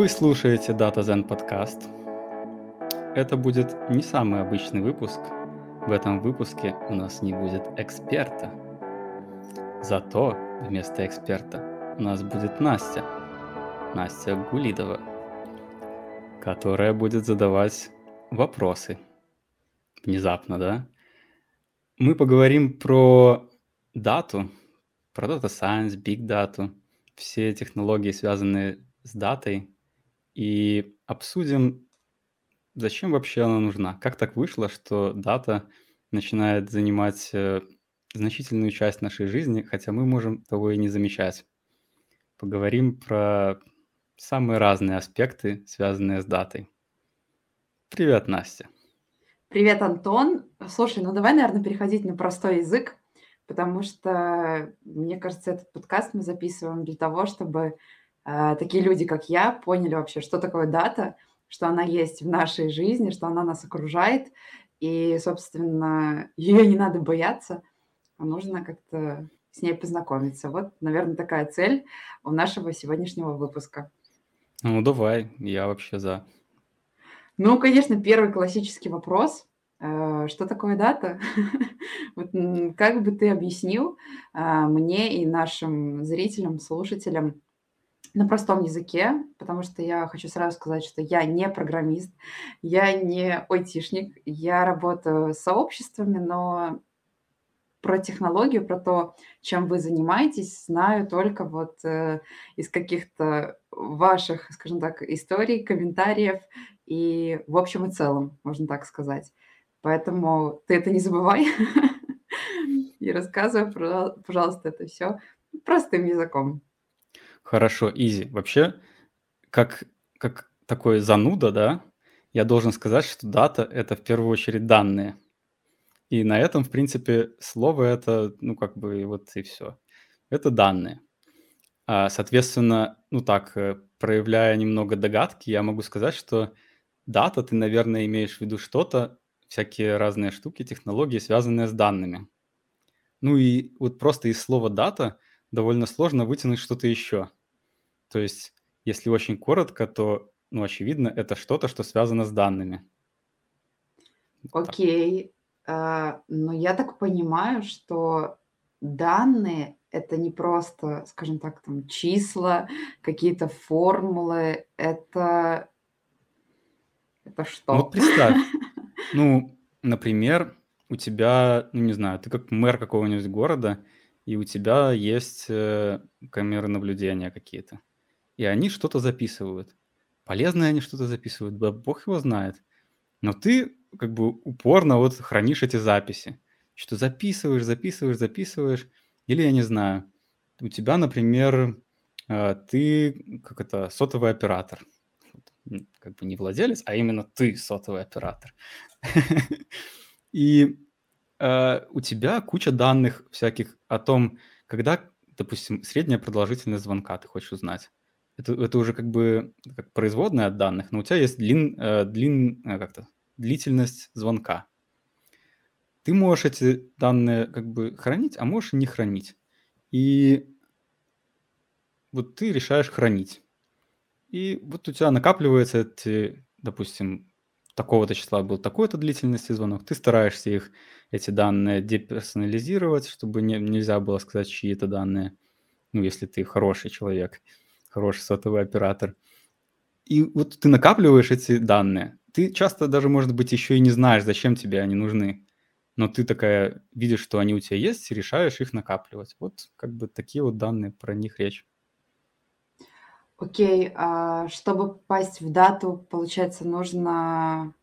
Вы слушаете DataZen подкаст. Это будет не самый обычный выпуск. В этом выпуске у нас не будет эксперта. Зато вместо эксперта у нас будет Настя. Настя Гулидова, которая будет задавать вопросы. Внезапно, да? Мы поговорим про дату, про Data Science, Big Data, все технологии, связанные с датой, и обсудим, зачем вообще она нужна. Как так вышло, что дата начинает занимать э, значительную часть нашей жизни, хотя мы можем того и не замечать. Поговорим про самые разные аспекты, связанные с датой. Привет, Настя. Привет, Антон. Слушай, ну давай, наверное, переходить на простой язык, потому что, мне кажется, этот подкаст мы записываем для того, чтобы такие люди, как я, поняли вообще, что такое дата, что она есть в нашей жизни, что она нас окружает, и, собственно, ее не надо бояться, а нужно как-то с ней познакомиться. Вот, наверное, такая цель у нашего сегодняшнего выпуска. Ну, давай, я вообще за. Ну, конечно, первый классический вопрос. Э, что такое дата? Вот как бы ты объяснил а, мне и нашим зрителям, слушателям на простом языке, потому что я хочу сразу сказать, что я не программист, я не айтишник, я работаю с сообществами, но про технологию, про то, чем вы занимаетесь, знаю только вот э, из каких-то ваших, скажем так, историй, комментариев и в общем и целом, можно так сказать. Поэтому ты это не забывай и рассказывай, пожалуйста, это все простым языком. Хорошо, изи. Вообще, как, как такой зануда, да, я должен сказать, что дата — это в первую очередь данные. И на этом, в принципе, слово это, ну, как бы вот и все. Это данные. А, соответственно, ну так, э, проявляя немного догадки, я могу сказать, что дата, ты, наверное, имеешь в виду что-то, всякие разные штуки, технологии, связанные с данными. Ну и вот просто из слова дата довольно сложно вытянуть что-то еще. То есть, если очень коротко, то, ну, очевидно, это что-то, что связано с данными. Окей. А, но я так понимаю, что данные это не просто, скажем так, там числа, какие-то формулы, это это что? Ну, вот представь, ну, например, у тебя, ну, не знаю, ты как мэр какого-нибудь города, и у тебя есть э, камеры наблюдения какие-то, и они что-то записывают. Полезные они что-то записывают, да бог его знает. Но ты как бы упорно вот хранишь эти записи. Что записываешь, записываешь, записываешь. Или, я не знаю, у тебя, например, э, ты, как это, сотовый оператор. Как бы не владелец, а именно ты сотовый оператор. И э, у тебя куча данных всяких о том, когда, допустим, средняя продолжительность звонка ты хочешь узнать. Это, это уже как бы как производная от данных, но у тебя есть длин, э, длин, как-то длительность звонка. Ты можешь эти данные как бы хранить, а можешь не хранить. И вот ты решаешь хранить. И вот у тебя накапливается эти, допустим, такого-то числа был такой-то длительности звонок. Ты стараешься их, эти данные, деперсонализировать, чтобы не, нельзя было сказать, чьи это данные. Ну, если ты хороший человек, хороший сотовый оператор. И вот ты накапливаешь эти данные ты часто даже, может быть, еще и не знаешь, зачем тебе они нужны. Но ты такая видишь, что они у тебя есть, и решаешь их накапливать. Вот как бы такие вот данные, про них речь. Окей, а чтобы попасть в дату, получается, нужно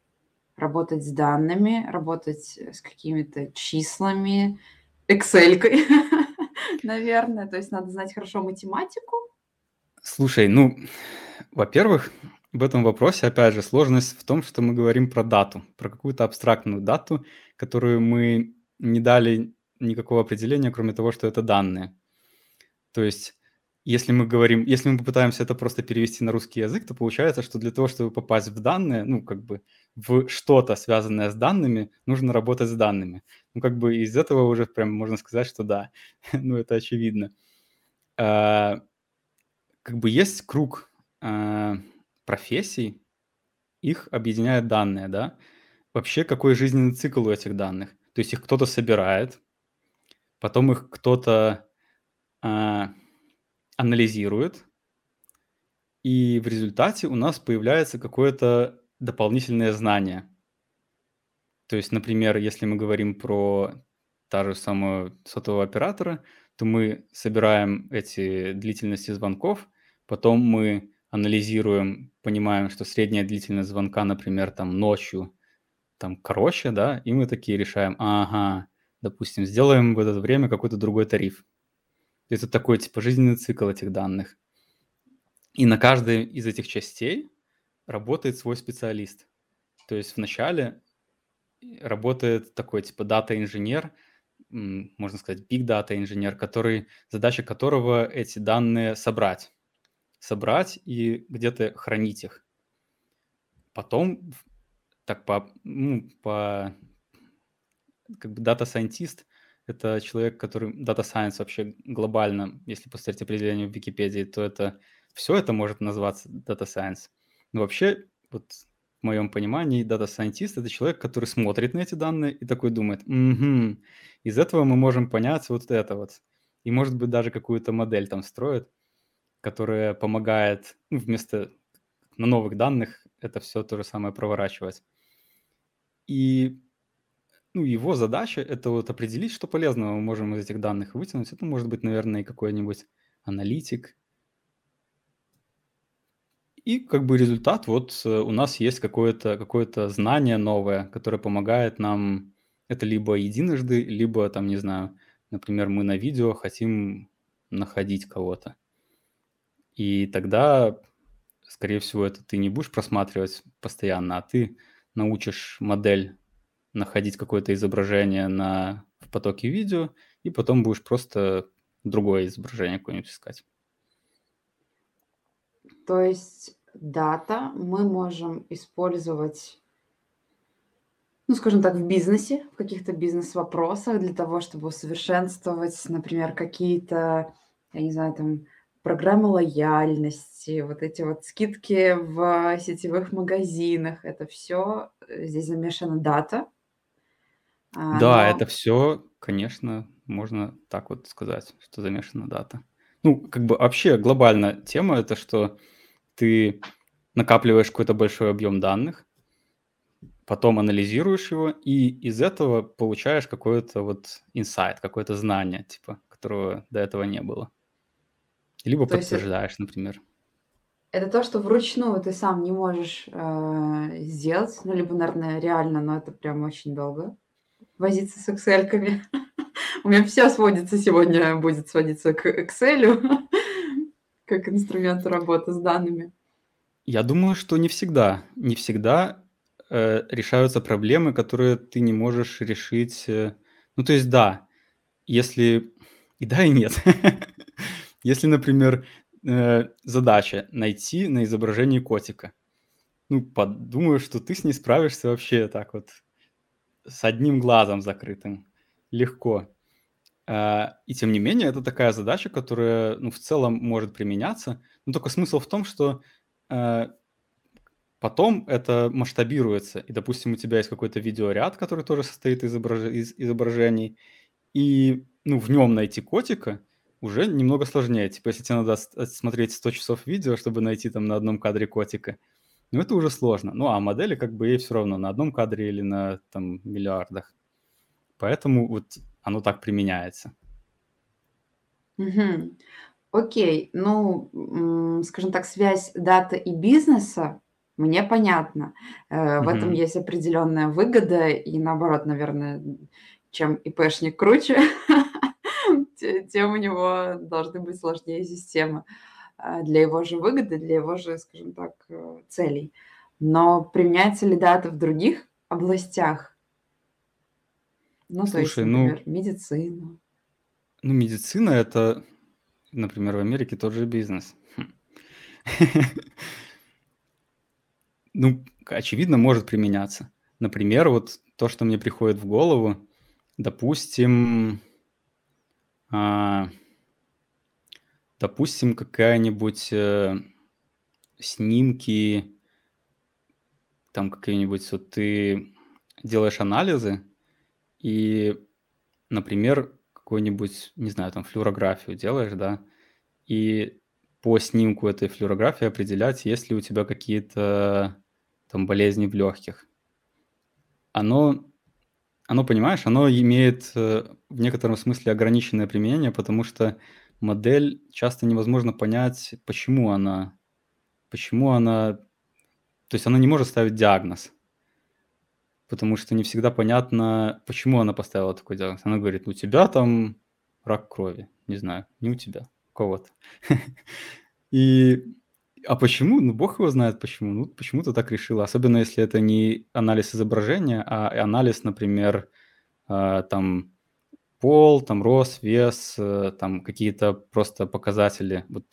работать с данными, работать с какими-то числами, Excel, наверное. То есть надо знать хорошо математику. Слушай, ну, во-первых, в этом вопросе, опять же, сложность в том, что мы говорим про дату, про какую-то абстрактную дату, которую мы не дали никакого определения, кроме того, что это данные. То есть, если мы говорим, если мы попытаемся это просто перевести на русский язык, то получается, что для того, чтобы попасть в данные, ну, как бы в что-то, связанное с данными, нужно работать с данными. Ну, как бы из этого уже прям можно сказать, что да, ну, это очевидно. А, как бы есть круг а, профессий, их объединяют данные, да. Вообще, какой жизненный цикл у этих данных? То есть их кто-то собирает, потом их кто-то, а, анализирует, и в результате у нас появляется какое-то дополнительное знание. То есть, например, если мы говорим про та же самую сотового оператора, то мы собираем эти длительности звонков, потом мы анализируем, понимаем, что средняя длительность звонка, например, там ночью, там короче, да, и мы такие решаем, ага, допустим, сделаем в это время какой-то другой тариф. Это такой, типа, жизненный цикл этих данных. И на каждой из этих частей работает свой специалист. То есть вначале работает такой, типа, дата-инженер, можно сказать, big data инженер, который, задача которого эти данные собрать. Собрать и где-то хранить их. Потом, так по, ну, по как бы data scientist – это человек, который… Science вообще глобально, если посмотреть определение в Википедии, то это все это может data science. Но вообще, вот в моем понимании, scientist – это человек, который смотрит на эти данные и такой думает, угу, из этого мы можем понять вот это вот. И, может быть, даже какую-то модель там строит, которая помогает ну, вместо на новых данных это все то же самое проворачивать. И ну, его задача – это вот определить, что полезного мы можем из этих данных вытянуть. Это может быть, наверное, какой-нибудь аналитик. И как бы результат, вот э, у нас есть какое-то какое знание новое, которое помогает нам это либо единожды, либо там, не знаю, например, мы на видео хотим находить кого-то. И тогда, скорее всего, это ты не будешь просматривать постоянно, а ты научишь модель находить какое-то изображение на, в потоке видео, и потом будешь просто другое изображение какое-нибудь искать. То есть дата мы можем использовать ну, скажем так, в бизнесе, в каких-то бизнес-вопросах для того, чтобы усовершенствовать, например, какие-то, я не знаю, там, программы лояльности, вот эти вот скидки в сетевых магазинах. Это все э, здесь замешана дата. А, да, это все, конечно, можно так вот сказать, что замешана дата. Ну, как бы вообще глобально тема это, что ты накапливаешь какой-то большой объем данных, потом анализируешь его, и из этого получаешь какой-то вот инсайт, какое-то знание, типа, которого до этого не было. Либо То подтверждаешь, это, например. Это то, что вручную ты сам не можешь э, сделать, ну, либо, наверное, реально, но это прям очень долго возиться с Excel-ками. У меня все сводится сегодня, будет сводиться к Excel, как инструменту работы с данными. Я думаю, что не всегда. Не всегда э, решаются проблемы, которые ты не можешь решить. Э, ну, то есть, да, если и да, и нет. Если, например, э, задача найти на изображении котика, ну, подумаю, что ты с ней справишься вообще так вот с одним глазом закрытым. Легко. А, и тем не менее, это такая задача, которая, ну, в целом может применяться. Но только смысл в том, что э, Потом это масштабируется, и, допустим, у тебя есть какой-то видеоряд, который тоже состоит из, изображ... из изображений, и ну, в нем найти котика уже немного сложнее. Типа, если тебе надо смотреть 100 часов видео, чтобы найти там на одном кадре котика, ну, это уже сложно. Ну, а модели как бы ей все равно на одном кадре или на там миллиардах. Поэтому вот оно так применяется. Угу. Окей, ну, скажем так, связь даты и бизнеса мне понятно. Э, в этом есть определенная выгода, и наоборот, наверное, чем ИПшник круче, тем у него должны быть сложнее системы э, для его же выгоды, для его же, скажем так, э, целей. Но применяется ли дата в других областях? Ну, то есть, Слушай, ну, например, медицина. ну медицина это, например, в Америке тот же бизнес. Хм. Ну, очевидно, может применяться. Например, вот то, что мне приходит в голову, допустим, а, допустим, какая-нибудь, э, снимки, там какие-нибудь, вот ты делаешь анализы, и, например, какую-нибудь, не знаю, там флюорографию делаешь, да, и по снимку этой флюорографии определять, есть ли у тебя какие-то там болезни в легких. Оно, оно, понимаешь, оно имеет э, в некотором смысле ограниченное применение, потому что модель часто невозможно понять, почему она, почему она, то есть она не может ставить диагноз, потому что не всегда понятно, почему она поставила такой диагноз. Она говорит, у тебя там рак крови, не знаю, не у тебя, у кого-то. И а почему? Ну, бог его знает почему. Ну, почему-то так решила. Особенно если это не анализ изображения, а анализ, например, э, там пол, там рост, вес, э, там какие-то просто показатели. Вот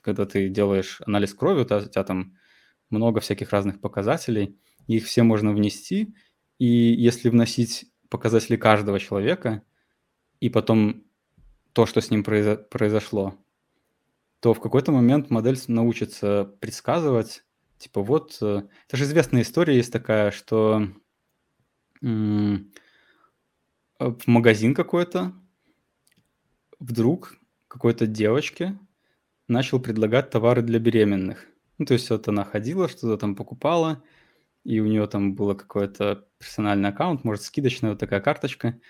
когда ты делаешь анализ крови, у тебя, у тебя там много всяких разных показателей, их все можно внести, и если вносить показатели каждого человека, и потом то, что с ним произо- произошло, то в какой-то момент модель научится предсказывать, типа вот, э, это же известная история есть такая, что э, в магазин какой-то вдруг какой-то девочке начал предлагать товары для беременных. Ну, то есть вот она ходила, что-то там покупала, и у нее там было какой-то персональный аккаунт, может, скидочная вот такая карточка,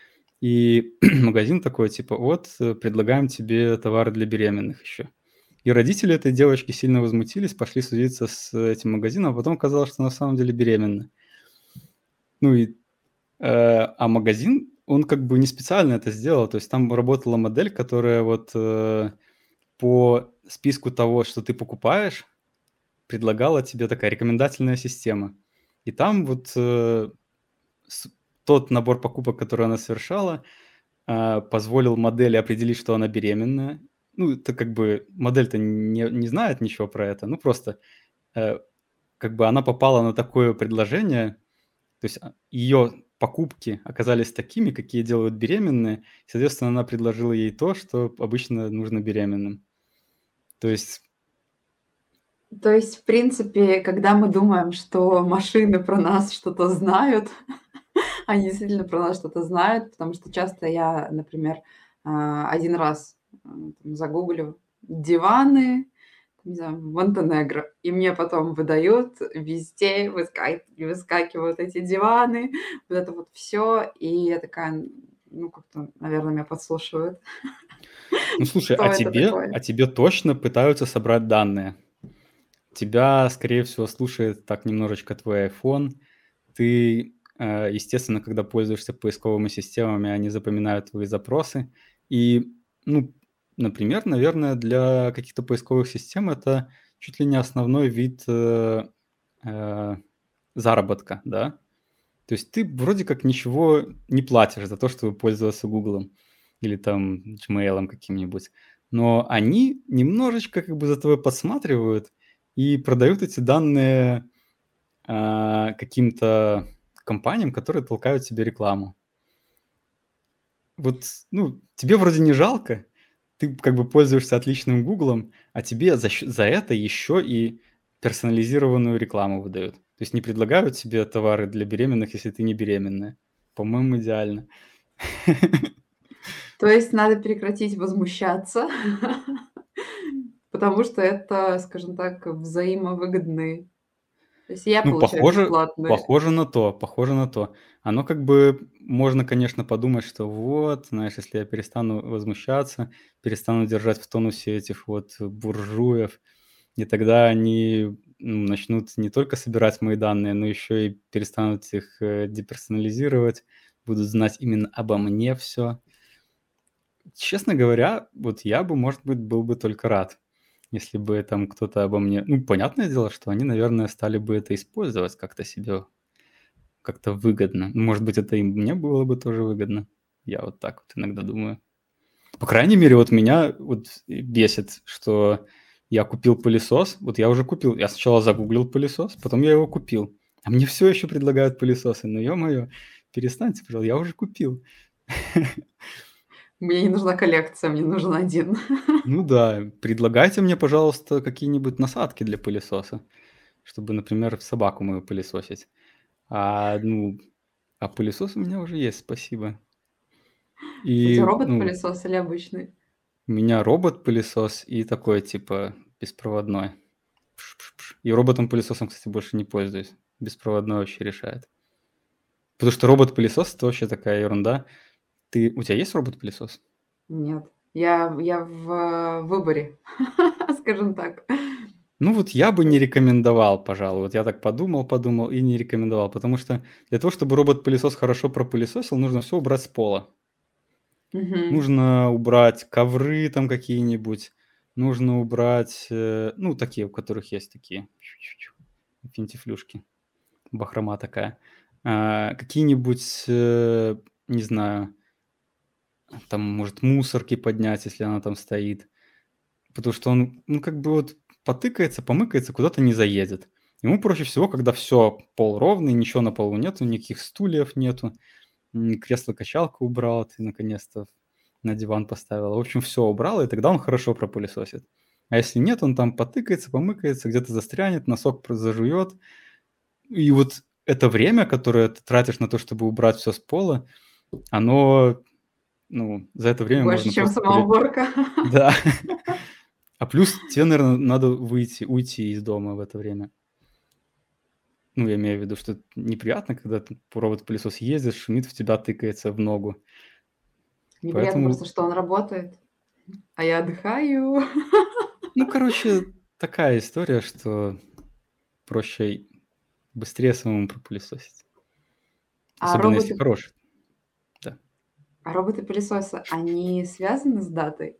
и магазин такой, типа, вот, э, предлагаем тебе товары для беременных еще. И родители этой девочки сильно возмутились, пошли судиться с этим магазином, а потом оказалось, что на самом деле беременна. Ну и, э, а магазин, он как бы не специально это сделал, то есть там работала модель, которая вот э, по списку того, что ты покупаешь, предлагала тебе такая рекомендательная система. И там вот э, с, тот набор покупок, который она совершала, э, позволил модели определить, что она беременная, ну, это как бы модель-то не, не знает ничего про это, ну, просто э, как бы она попала на такое предложение, то есть а, ее покупки оказались такими, какие делают беременные, соответственно, она предложила ей то, что обычно нужно беременным. То есть... То есть, в принципе, когда мы думаем, что машины про нас что-то знают, они действительно про нас что-то знают, потому что часто я, например, а, один раз там, загуглю диваны, не знаю, Монтенегро, и мне потом выдают везде, выска... выскакивают эти диваны, вот это вот все, и я такая, ну, как-то, наверное, меня подслушивают. Ну, слушай, а тебе, а тебе точно пытаются собрать данные? Тебя, скорее всего, слушает так немножечко твой iPhone. Ты, э, естественно, когда пользуешься поисковыми системами, они запоминают твои запросы. И, ну, Например, наверное, для каких-то поисковых систем это чуть ли не основной вид э, э, заработка, да. То есть ты вроде как ничего не платишь за то, чтобы пользоваться Гуглом или там Gmail каким-нибудь, но они немножечко как бы за тобой подсматривают и продают эти данные э, каким-то компаниям, которые толкают тебе рекламу. Вот, ну, тебе вроде не жалко, ты как бы пользуешься отличным Гуглом, а тебе за, за это еще и персонализированную рекламу выдают. То есть не предлагают тебе товары для беременных, если ты не беременная. По-моему, идеально. То есть надо прекратить возмущаться, потому что это, скажем так, взаимовыгодные то есть я Ну, получаю похоже, бесплатные. похоже на то, похоже на то. Оно как бы, можно, конечно, подумать, что вот, знаешь, если я перестану возмущаться, перестану держать в тонусе этих вот буржуев, и тогда они ну, начнут не только собирать мои данные, но еще и перестанут их э, деперсонализировать, будут знать именно обо мне все. Честно говоря, вот я бы, может быть, был бы только рад если бы там кто-то обо мне... Ну, понятное дело, что они, наверное, стали бы это использовать как-то себе, как-то выгодно. Ну, может быть, это и мне было бы тоже выгодно. Я вот так вот иногда думаю. По крайней мере, вот меня вот бесит, что я купил пылесос. Вот я уже купил. Я сначала загуглил пылесос, потом я его купил. А мне все еще предлагают пылесосы. Ну, ё-моё, перестаньте, пожалуйста, я уже купил. Мне не нужна коллекция, мне нужен один. Ну да, предлагайте мне, пожалуйста, какие-нибудь насадки для пылесоса, чтобы, например, собаку мою пылесосить. А, ну, а пылесос у меня уже есть, спасибо. Кстати, И, ну, робот-пылесос или обычный? у меня робот-пылесос и такой, типа, беспроводной. Пш-пш-пш. И роботом-пылесосом, кстати, больше не пользуюсь. Беспроводной вообще решает. Потому что робот-пылесос- это вообще такая ерунда. Ты у тебя есть робот-пылесос? Нет, я я в выборе, скажем так. Ну вот я бы не рекомендовал, пожалуй. Вот я так подумал, подумал и не рекомендовал, потому что для того, чтобы робот-пылесос хорошо пропылесосил, нужно всё убрать с пола. Мгм. Нужно убрать ковры там какие-нибудь, нужно убрать, э, ну, такие, у которых есть такие финтифлюшки, бахрома такая. А, какие-нибудь, э, не знаю, там, может, мусорки поднять, если она там стоит. Потому что он, ну, как бы вот потыкается, помыкается, куда-то не заедет. Ему проще всего, когда всё, пол ровный, ничего на полу нету, никаких стульев нету, кресло-качалку убрал ты наконец-то, на диван поставил. В общем, всё убрал, и тогда он хорошо пропылесосит. А если нет, он там потыкается, помыкается, где-то застрянет, носок зажует. И вот это время, которое ты тратишь на то, чтобы убрать всё с пола, оно, ну, за это время Больше, можно чем просто сама пыле уборка. Да. А плюс те, наверно, надо выйти уйти из дома в это время. Ну, я имею в виду, что это неприятно, когда робот-пылесос ездит, шумит, в тебя тыкается в ногу. Неприятно просто, Поэтому что он работает, а я отдыхаю. Ну, короче, такая история, что проще быстрее самому пропылесосить. А Особенно если роботы хороший. Да. а роботы-пылесосы, они связаны с датой?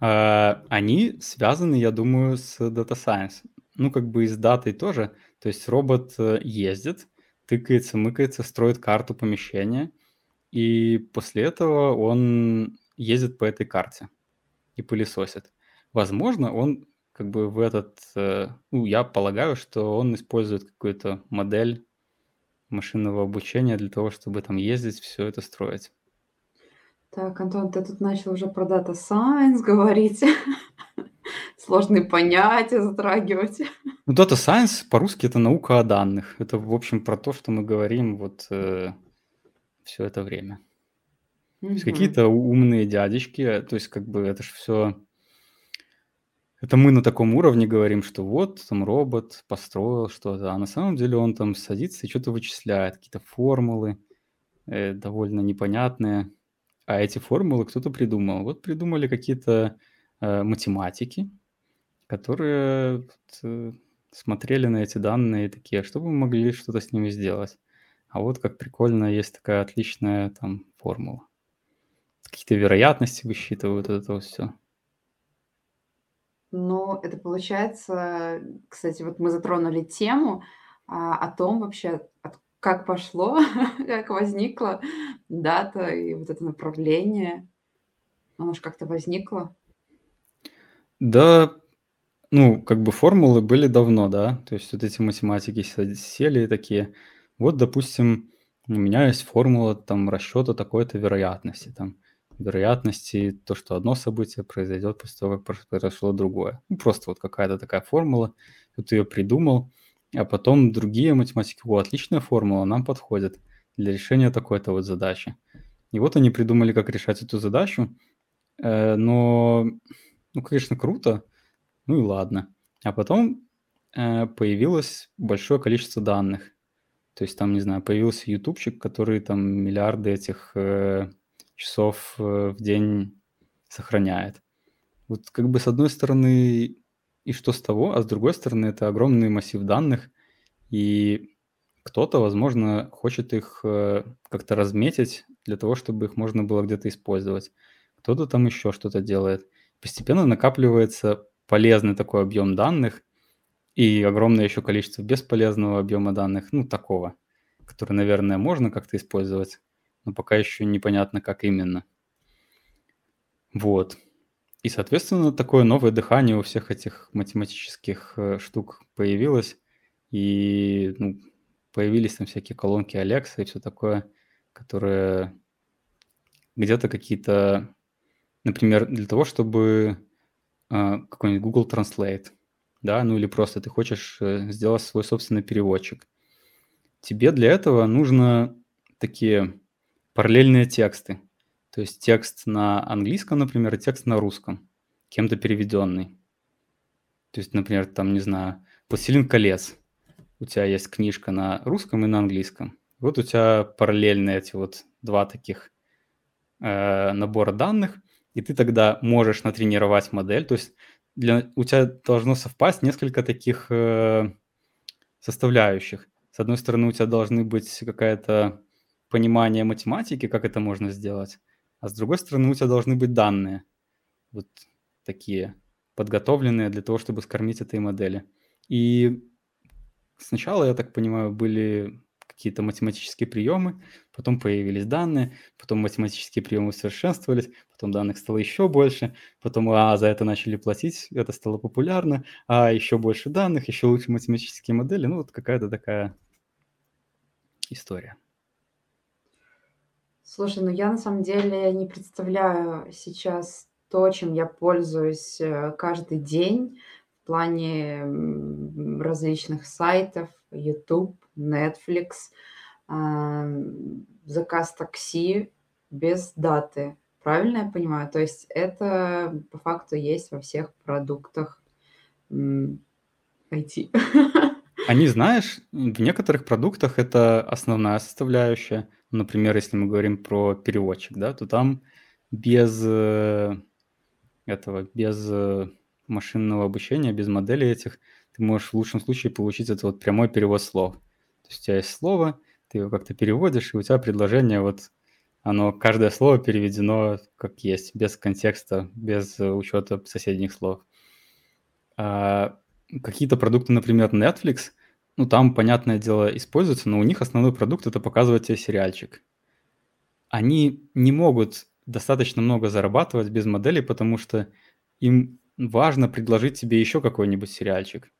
А, они связаны, я думаю, с Data Science. Ну, как бы и с датой тоже. То есть робот, э, ездит, тыкается, мыкается, строит карту помещения, и после этого он ездит по этой карте и пылесосит. Возможно, он как бы в этот, э, ну, я полагаю, что он использует какую-то модель машинного обучения для того, чтобы там ездить, всё это строить. Так, Антон, ты тут начал уже про Data Science говорить, сложные понятия затрагивать. Ну, Data Science по-русски- это наука о данных. Это, в общем, про то, что мы говорим вот, э, всё это время. Мгм. какие-то умные дядечки, э, то есть как бы это ж всё это мы на таком уровне говорим, что вот там робот построил что-то, а на самом деле он там садится и чё-то вычисляет, какие-то формулы, э, довольно непонятные. А эти формулы кто-то придумал. Вот придумали какие-то, э, математики, которые вот, э, смотрели на эти данные и такие: "А что бы мы могли что-то с ними сделать? А вот как прикольно, есть такая отличная там формула". Какие-то вероятности высчитывают, вот это вот всё. Ну, это получается, кстати, вот мы затронули тему, а, о том вообще, как пошло, как возникла дата и вот это направление. Оно ж как-то возникло. Да, ну, как бы формулы были давно, да. То есть вот эти математики сели такие: "Вот, допустим, у меня есть формула там расчёта такой-то вероятности, там, вероятности, то, что одно событие произойдёт после того, как произошло другое". Ну, просто вот какая-то такая формула. Вот её придумал, а потом другие математики: "О, отличная формула, нам подходит для решения такой-то вот задачи". И вот они придумали, как решать эту задачу. Э, но, ну, конечно, круто, ну и ладно. А потом, э, появилось большое количество данных. То есть там, не знаю, появился "Ютубчик", который там миллиарды этих, э, часов, в день сохраняет. Вот как бы с одной стороны, и что с того? А с другой стороны, это огромный массив данных, и кто-то, возможно, хочет их, э, как-то разметить для того, чтобы их можно было где-то использовать. Кто-то там ещё что-то делает. Постепенно накапливается полезный такой объём данных и огромное ещё количество бесполезного объёма данных, ну, такого, который, наверное, можно как-то использовать, но пока ещё непонятно, как именно. Вот. И, соответственно, такое новое дыхание у всех этих математических, э, штук появилось. И, ну, появились там всякие колонки Alexa и всё такое, которые где-то какие-то, например, для того, чтобы а, какой-нибудь Google Translate, да, ну или просто ты хочешь э, сделать свой собственный переводчик. Тебе для этого нужно такие параллельные тексты. То есть текст на английском, например, и текст на русском, кем-то переведенный. То есть, например, там, не знаю, «Властелин колец». У тебя есть книжка на русском и на английском. Вот у тебя параллельные эти вот два таких э, набора данных, и ты тогда можешь натренировать модель. То есть для, у тебя должно совпасть несколько таких э, составляющих. С одной стороны, у тебя должны быть какая-то понимание математики, как это можно сделать, а с другой стороны, у тебя должны быть данные, вот такие, подготовленные для того, чтобы скормить этой модели. И сначала, я так понимаю, были какие-то математические приемы, потом появились данные, потом математические приемы усовершенствовались, потом данных стало еще больше, потом а, за это начали платить, это стало популярно, а еще больше данных, еще лучше математические модели, ну вот какая-то такая история. Слушай, ну я на самом деле не представляю сейчас то, чем я пользуюсь э, каждый день в плане различных сайтов, YouTube, Netflix, заказ такси без даты. Правильно я понимаю? То есть это по факту есть во всех продуктах IT. Они, знаешь, в некоторых продуктах это основная составляющая. Например, если мы говорим про переводчик, да, то там без э, этого, без э, машинного обучения, без моделей этих, ты можешь в лучшем случае получить это вот прямой перевод слов. То есть у тебя есть слово, ты его как-то переводишь, и у тебя предложение вот оно каждое слово переведено как есть, без контекста, без учета соседних слов. А какие-то продукты, например, Netflix, ну там, понятное дело, используются, но у них основной продукт это показывать тебе сериальчик. Они не могут достаточно много зарабатывать без модели, потому что им важно предложить тебе еще какой-нибудь сериальчик.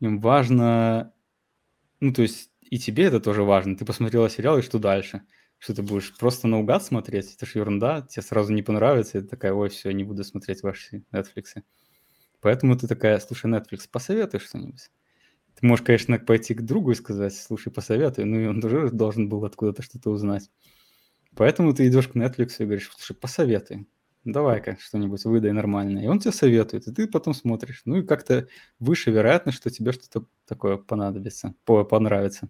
Им важно, ну то есть и тебе это тоже важно. Ты посмотрела сериал, и что дальше? Что ты будешь просто наугад смотреть? Это же ерунда, тебе сразу не понравится, и ты такая, ой, все, не буду смотреть ваши Netflix. Поэтому ты такая, слушай, Netflix, посоветуй что-нибудь. Ты можешь, конечно, пойти к другу и сказать, слушай, посоветуй, ну и он тоже должен был откуда-то что-то узнать. Поэтому ты идешь к Netflix и говоришь, слушай, посоветуй, давай-ка что-нибудь выдай нормальное. И он тебе советует, и ты потом смотришь. Ну и как-то выше вероятность, что тебе что-то такое понадобится, понравится.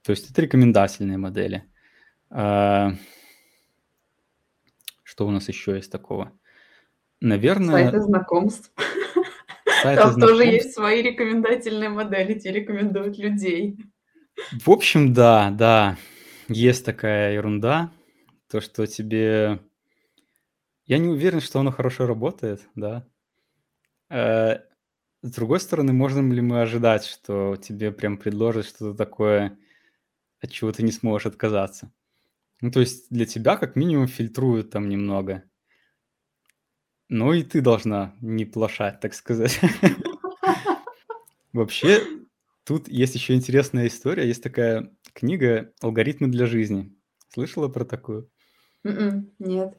То есть это рекомендательные модели. А, что у нас еще есть такого? Наверное... Сайты знакомств. Сайты Там знакомств. тоже есть свои рекомендательные модели, те рекомендуют людей. В общем, да, да, есть такая ерунда, то, что тебе... Я не уверен, что оно хорошо работает, да. Э, с другой стороны, можем ли мы ожидать, что тебе прям предложат что-то такое, от чего ты не сможешь отказаться? Ну, то есть для тебя как минимум фильтруют там немного. Ну и ты должна не плашать, так сказать. Вообще, тут есть еще интересная история. Есть такая книга «Алгоритмы для жизни». Слышала про такую? М-м, нет.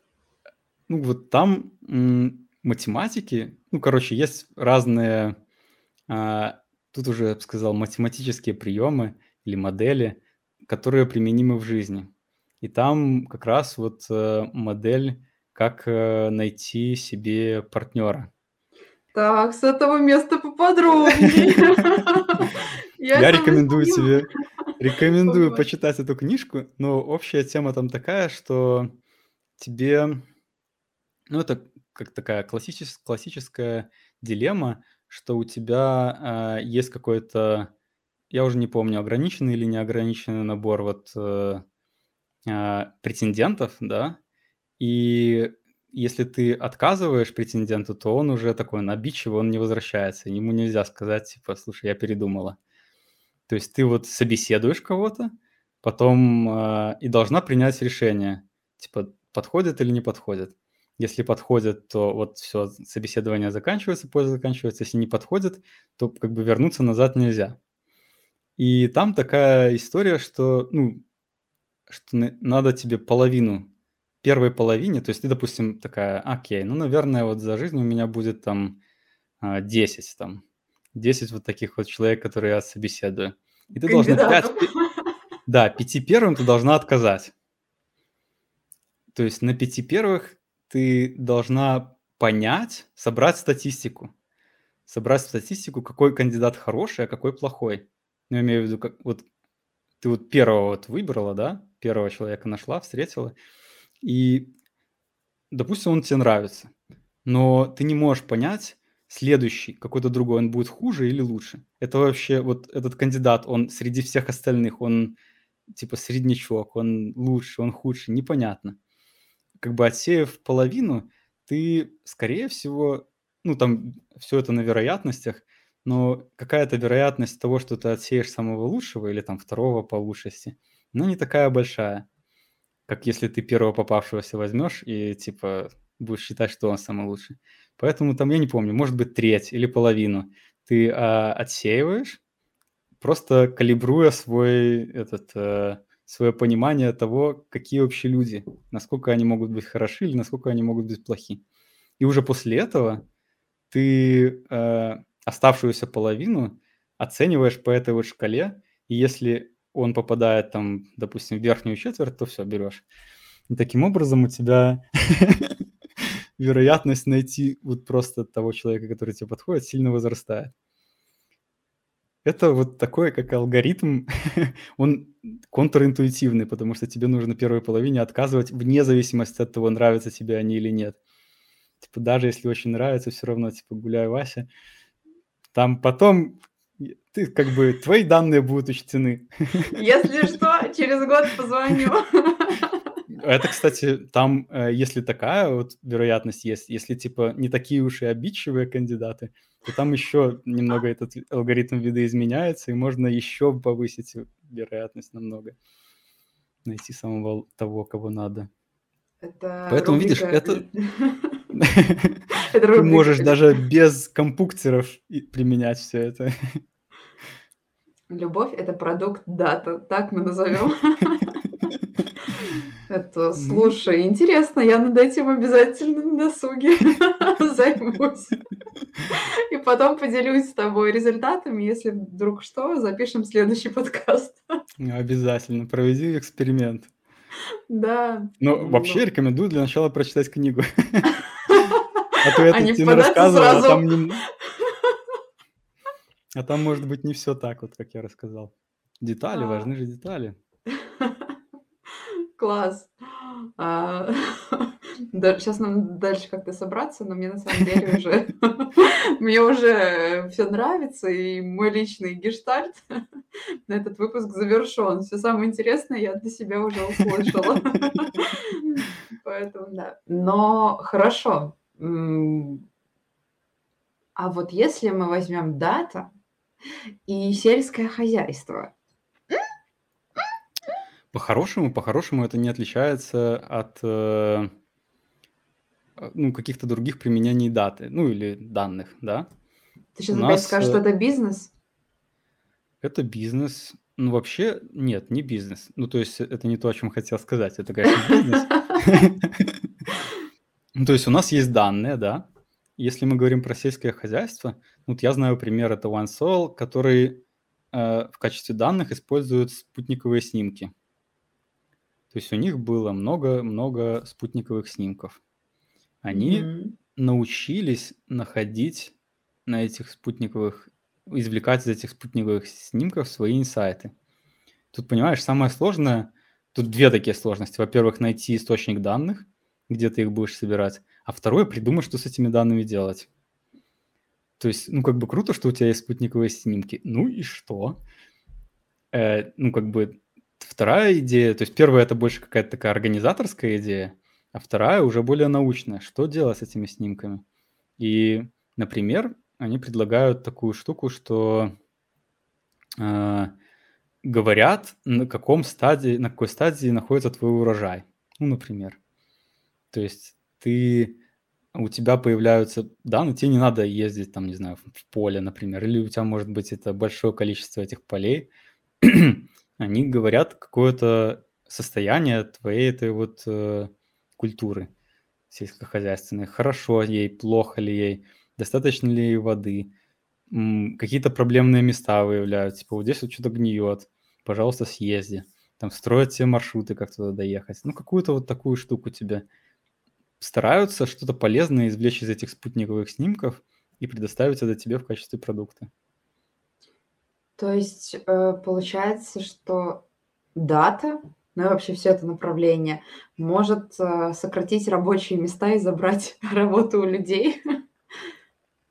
Ну вот там математики, ну, короче, есть разные, а, тут уже, я бы сказал, математические приемы или модели, которые применимы в жизни. И там как раз вот э, модель как э, найти себе партнера. Так, с этого места поподробнее. Я рекомендую тебе, рекомендую почитать эту книжку, но общая тема там такая, что тебе, ну это как такая классическая, классическая дилемма, что у тебя э, есть какой-то, я уже не помню, ограниченный или неограниченный набор вот э, э, претендентов, да, и если ты отказываешь претенденту, то он уже такой набичивый, он не возвращается. Ему нельзя сказать, типа, слушай, я передумала. То есть ты вот собеседуешь кого-то, потом э, и должна принять решение, типа, подходит или не подходит. Если подходит, то вот все, собеседование заканчивается, польза заканчивается. Если не подходит, то как бы вернуться назад нельзя. И там такая история, что, ну, что надо тебе половину первой половине, то есть ты, допустим, такая: "Окей, ну, наверное, вот за жизнь у меня будет там, а, 10 там, 10 вот таких вот человек, которые я собеседую". И ты должна 5 Кандидатов. пе да, 5 первым ты должна отказать. То есть на 5 первых ты должна понять, собрать статистику. Собрать статистику, какой кандидат хороший, а какой плохой. Ну, я имею в виду, как вот ты вот первого вот выбрала, да, первого человека нашла, встретила, и, допустим, он тебе нравится, но ты не можешь понять следующий, какой-то другой, он будет хуже или лучше. Это вообще вот этот кандидат, он среди всех остальных, он типа среднячок, он лучше, он худше, непонятно. Как бы отсеяв половину, ты, скорее всего, ну, там все это на вероятностях, но какая-то вероятность того, что ты отсеешь самого лучшего или там второго по лучшести, ну, не такая большая, как если ты первого попавшегося возьмешь и типа будешь считать, что он самый лучший. Поэтому там, я не помню, может быть, треть или половину ты а, отсеиваешь, просто калибруя свой этот э, свое понимание того, какие вообще люди, насколько они могут быть хороши или насколько они могут быть плохи. И уже после этого ты э, оставшуюся половину оцениваешь по этой вот шкале, и если он попадает там, допустим, в верхнюю четверть, то все, берешь. И таким образом у тебя вероятность найти вот просто того человека, который тебе подходит, сильно возрастает. Это вот такой, как алгоритм, он контринтуитивный, потому что тебе нужно первой половине отказывать вне зависимости от того, нравятся тебе они или нет. Типа даже если очень нравится, все равно типа гуляй, Вася. Там потом ты как бы твои данные будут учтены. Если что, через год позвоню. Это, кстати, там, э, если такая вот вероятность есть, если типа не такие уж и обидчивые кандидаты, то там еще немного этот алгоритм видоизменяется, и можно еще повысить вероятность намного. Найти самого того, кого надо. Это Поэтому, видишь, рубрика это... Это Ты можешь даже без компуктеров применять все это. Любовь – это продукт дата, так мы назовем. Это, Ну. слушай, интересно, я над этим обязательно на досуге займусь. И потом поделюсь с тобой результатами, если вдруг что, запишем следующий подкаст. Обязательно проведи эксперимент. Да. Но Ну, вообще рекомендую для начала прочитать книгу. А то я А тут тебе впадаться рассказывал, а сразу. там не- А там может быть не все так, вот как я рассказал. Детали, А. важны же детали. Класс. А, да, сейчас нам дальше как-то собраться, но мне на самом деле уже мне уже все нравится, и мой личный гештальт на этот выпуск завершен. Все самое интересное я для себя уже услышала. Поэтому да. Но хорошо. М, А вот если мы возьмем дата и сельское хозяйство, По-хорошему, по-хорошему это не отличается от э, ну, каких-то других применений даты, ну или данных, да. ты сейчас У опять нас, скажешь, что э, это бизнес? Это бизнес. Ну, вообще, нет, не бизнес. Ну, то есть это не то, о чем хотел сказать. Это, конечно, бизнес. Ну, то есть у нас есть данные, да. Если мы говорим про сельское хозяйство, вот я знаю пример, это OneSoil, который э, в качестве данных использует спутниковые снимки. То есть у них было много-много спутниковых снимков. Они Мгм. научились находить на этих спутниковых, извлекать из этих спутниковых снимков свои инсайты. Тут, понимаешь, самое сложное, тут две такие сложности. Во-первых, найти источник данных, где ты их будешь собирать, а второе, придумать, что с этими данными делать. То есть, ну, как бы круто, что у тебя есть спутниковые снимки. Ну и что? Э, ну, как бы вторая идея, то есть первая это больше какая-то такая организаторская идея, а вторая уже более научная. Что делать с этими снимками? И, например, они предлагают такую штуку, что э, говорят, на каком стадии, на какой стадии находится твой урожай. Ну, например. То есть ты, у тебя появляются данные, тебе не надо ездить там, не знаю, в поле, например, или у тебя может быть это большое количество этих полей. Они говорят какое-то состояние твоей этой вот э, культуры сельскохозяйственной. Хорошо ей, плохо ли ей, достаточно ли ей воды, какие-то проблемные места выявляют. Типа вот здесь вот что-то гниет, пожалуйста, съезди. Там строят все маршруты, как туда доехать. Ну, какую-то вот такую штуку тебе стараются что-то полезное извлечь из этих спутниковых снимков и предоставить это тебе в качестве продукта. То есть э, получается, что дата, ну и вообще все это направление, может э, сократить рабочие места и забрать работу у людей.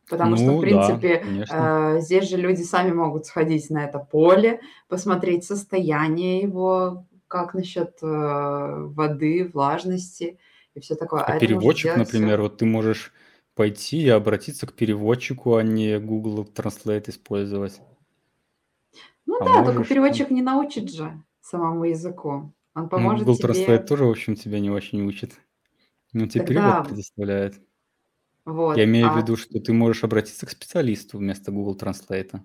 Потому что, в Ну да, принципе, конечно. э, здесь же люди сами могут сходить на это поле, посмотреть состояние его, как насчет э, воды, влажности и все такое. А А переводчик, сделать все. например, вот ты можешь пойти и обратиться к переводчику, а не Google Translate использовать. Ну А да, только можешь там... переводчик не научит же самому языку. Он Ну, поможет Google Translate тебе тоже, в общем, тебя не очень учит. Ну, тебе перевод тогда предоставляет. Я вот, имею в а виду, что ты можешь обратиться к специалисту вместо Google Translate.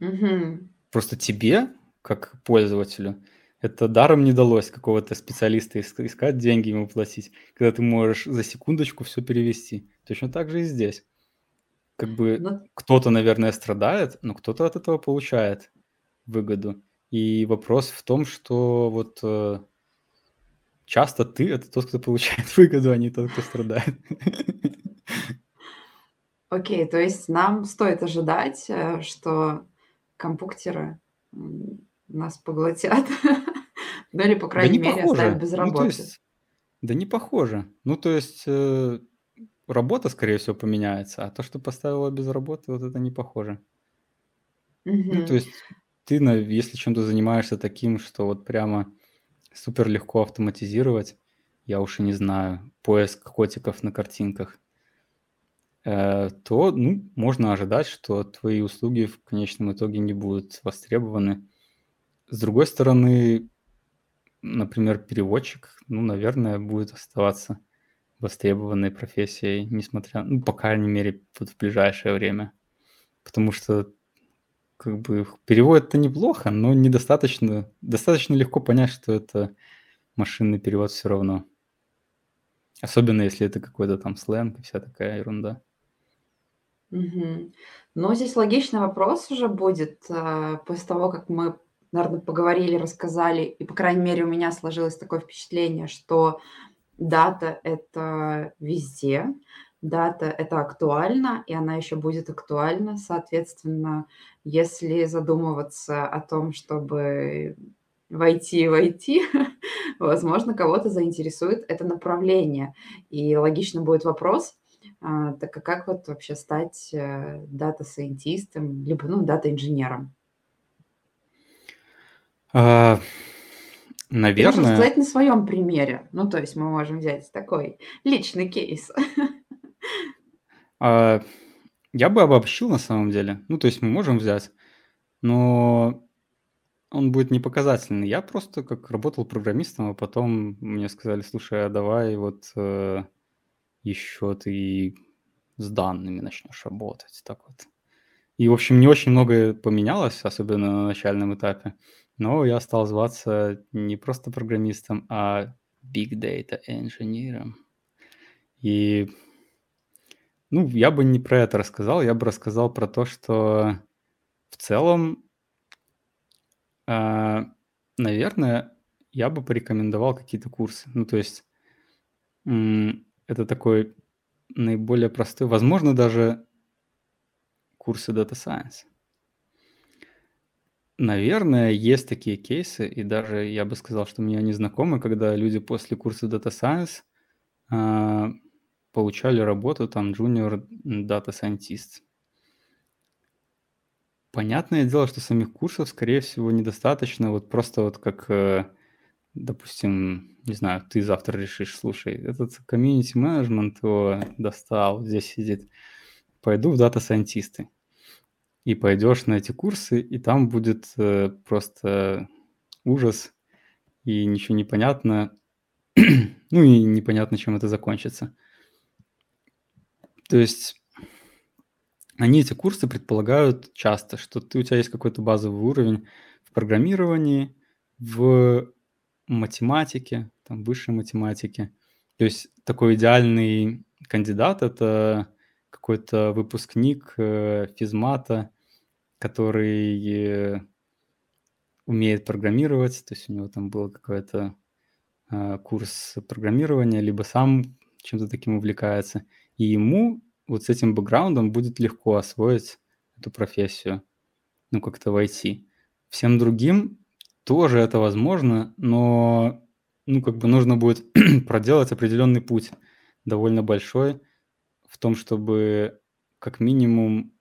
Мгм. Просто тебе, как пользователю, это даром не далось какого-то специалиста иск- искать, деньги ему платить, когда ты можешь за секундочку все перевести. Точно так же и здесь. Как бы Ну кто-то, наверное, страдает, но кто-то от этого получает выгоду. И вопрос в том, что вот э, часто ты это тот, кто получает выгоду, а не тот, кто страдает. окей, то есть нам стоит ожидать, э, что компьютеры, м, нас поглотят, ну или, по Да крайней не мере, похоже. без Ну, то работы. есть, да не похоже. Ну, то есть, э, работа, скорее всего, поменяется, а то, что поставила без работы, вот это не похоже. Ну, то есть, ты, на- если чем-то занимаешься таким, что вот прямо супер легко автоматизировать, я уж и не знаю, поиск котиков на картинках, э, то, ну, можно ожидать, что твои услуги в конечном итоге не будут востребованы. С другой стороны, например, переводчик, ну, наверное, будет оставаться востребованной профессией, несмотря, ну, по крайней мере, вот в ближайшее время. Потому что, как бы, перевод это неплохо, но недостаточно, достаточно легко понять, что это машинный перевод все равно. Особенно если это какой-то там сленг и вся такая ерунда. Мгм. Но здесь логичный вопрос уже будет, а, после того, как мы, наверно, поговорили, рассказали, и, по крайней мере, у меня сложилось такое впечатление, что data - это везде, data - это актуально, и она еще будет актуальна. Соответственно, если задумываться о том, чтобы войти в IT, возможно, кого-то заинтересует это направление. И логично будет вопрос, а, так как вот вообще стать, э, data scientist ом, либо, ну, data инженером? А, Ты наверное, рассказать на своем примере. Ну, то есть мы можем взять такой личный кейс. а, я бы обобщил на самом деле. Ну, то есть мы можем взять, но он будет непоказательный. Я просто как работал программистом, а потом мне сказали: "Слушай, а давай вот, э, еще ты с данными начнешь работать". Так вот. И, в общем, не очень многое поменялось, особенно на начальном этапе, но я стал зваться не просто программистом, а big data инженером. И, ну, я бы не про это рассказал, я бы рассказал про то, что в целом, а, наверное, я бы порекомендовал какие-то курсы. Ну, то есть, это такой наиболее простой, возможно, даже курсы Data Science. Наверное, есть такие кейсы, и даже я бы сказал, что мне они знакомы, когда люди после курса Data Science а, получали работу там junior data scientist. Понятное дело, что самих курсов, скорее всего, недостаточно. Вот просто вот как, э, допустим, не знаю, ты завтра решишь, слушай, этот комьюнити менеджмент его достал, здесь сидит, пойду в дата-сайентисты. И пойдешь на эти курсы, и там будет э, просто ужас, и ничего не понятно, ну и непонятно, чем это закончится. То есть они, эти курсы, предполагают часто, что ты, у тебя есть какой-то базовый уровень в программировании, в математики, там, высшей математики. То есть такой идеальный кандидат- это какой-то выпускник, э, физмата, который умеет программировать. То есть у него там был какой-то, э, курс программирования, либо сам чем-то таким увлекается. И ему вот с этим бэкграундом будет легко освоить эту профессию, ну, как-то войти. Всем другим тоже это возможно, но, ну, как бы нужно будет проделать определенный путь, довольно большой, в том, чтобы как минимум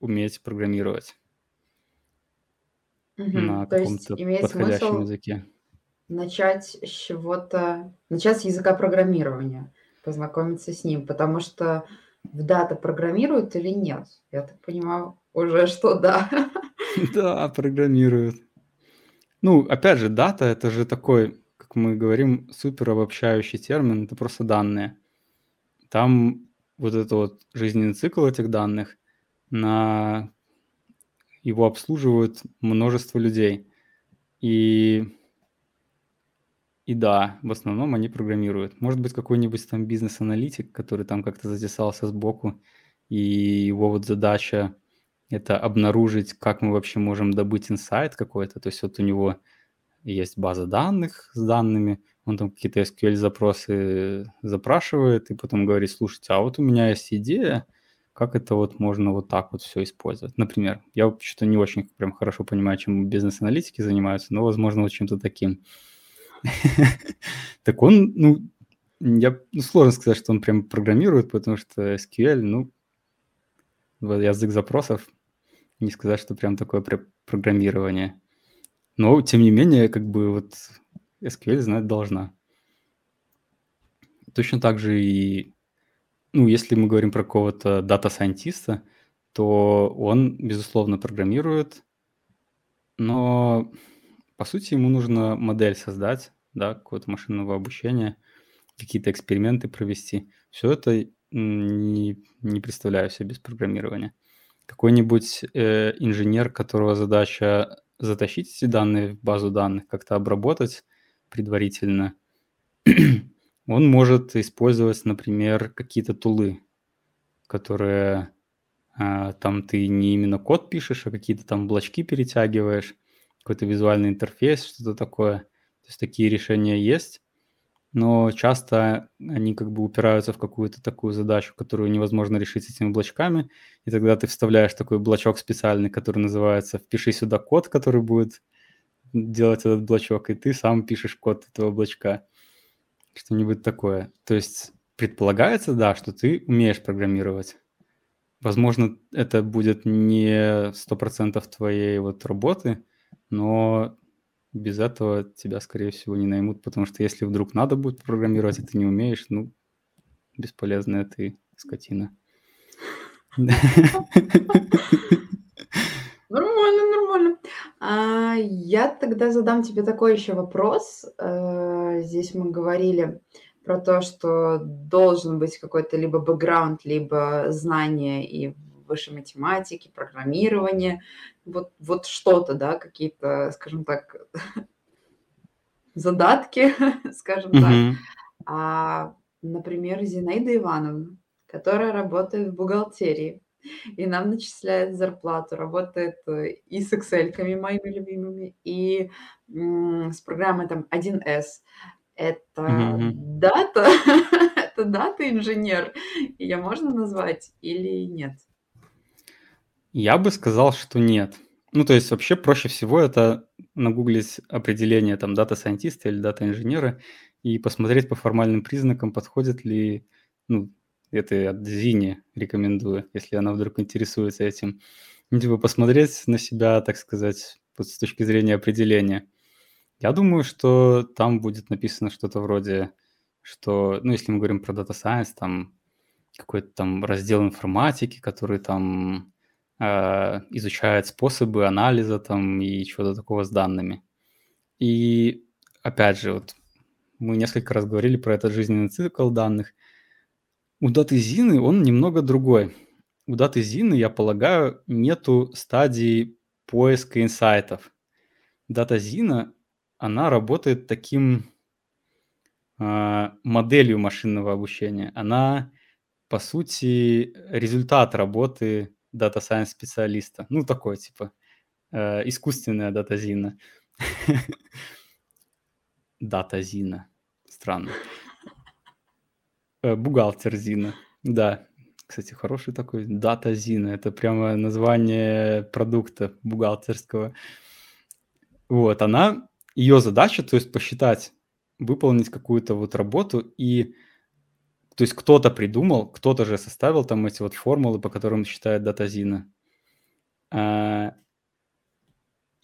уметь программировать Мгм. на То каком-то подходящем смысл языке. начать с чего-то, начать с языка программирования, познакомиться с ним, потому что в дата программируют или нет? Я так понимаю, уже что да. Да, программируют. Ну, опять же, дата- это же такой, как мы говорим, супер обобщающий термин, это просто данные. Там вот это вот жизненный цикл этих данных, на его обслуживают множество людей. И и да, в основном они программируют. Может быть, какой-нибудь там бизнес-аналитик, который там как-то затесался сбоку, и его вот задача- это обнаружить, как мы вообще можем добыть инсайт какой-то. То есть вот у него есть база данных с данными, он там какие-то SQL-запросы запрашивает и потом говорит: "Слушайте, а вот у меня есть идея, как это вот можно вот так вот все использовать". Например. Я что-то не очень прям хорошо понимаю, чем бизнес-аналитики занимаются, но, возможно, вот чем-то таким. Так он, ну, я ну, сложно сказать, что он прям программирует, потому что SQL, ну, язык запросов, не сказать, что прям такое пр программирование. Но тем не менее, как бы вот SQL знать должна. Точно так же и, ну, если мы говорим про какого-то data scientist а, то он, безусловно, программирует, но по сути ему нужно модель создать, да, какого-то машинного обучения, какие-то эксперименты провести. Все это не, не представляю себе без программирования. Какой-нибудь э, инженер, которого задача затащить эти данные в базу данных, как-то обработать предварительно, он может использовать, например, какие-то тулы, которые а, там ты не именно код пишешь, а какие-то там блочки перетягиваешь, какой-то визуальный интерфейс, что-то такое. То есть такие решения есть, но часто они как бы упираются в какую-то такую задачу, которую невозможно решить этими блочками, и тогда ты вставляешь такой блочок специальный, который называется «Впиши сюда код, который будет делать этот блочок», и ты сам пишешь код этого блочка. Что-нибудь такое. То есть предполагается, да, что ты умеешь программировать. Возможно, это будет не 100% твоей вот работы, но без этого тебя, скорее всего, не наймут, потому что если вдруг надо будет программировать, и ты не умеешь, ну, бесполезная ты скотина. Нормально, нормально. А, я тогда задам тебе такой еще вопрос. Э, здесь мы говорили про то, что должен быть какой-то либо бэкграунд, либо знание и высшей математики, программирование, вот, вот что-то, да, какие-то, скажем так, задатки, скажем так. Мгм. А, например, Зинаида Ивановна, которая работает в бухгалтерии и нам начисляет зарплату, работает э, и с Excel-ками моими любимыми, и с программой там 1С. Мгм, Это мгм. data, это data инженер. Ее можно назвать или нет? Я бы сказал, что нет. Ну, то есть вообще проще всего это нагуглить определение там data scientist а или data инженера и посмотреть по формальным признакам, подходит ли, ну, это вот Зине рекомендую, если она вдруг интересуется этим. Ну, типа посмотреть на себя, так сказать, вот с точки зрения определения. Я думаю, что там будет написано что-то вроде, что, ну, если мы говорим про Data Science, там какой-то там раздел информатики, который там а, изучает способы анализа там и чего-то такого с данными. И опять же, вот мы несколько раз говорили про этот жизненный цикл данных. У даты Зины он немного другой. У даты Зины, я полагаю, нету стадии поиска инсайтов. Дата Зина она работает таким а, моделью машинного обучения. Она, по сути, результат работы дата сайенс специалиста. Ну, такой, типа, э, искусственная дата-зина. Дата-зина. Странно. Э, бухгалтер Зина. Да. Кстати, хороший такой. Дата Зина. Это прямо название продукта бухгалтерского. Вот, она, ее задача, то есть посчитать, выполнить какую-то вот работу и то есть кто-то придумал, кто-то же составил там эти вот формулы, по которым считает датазина. А,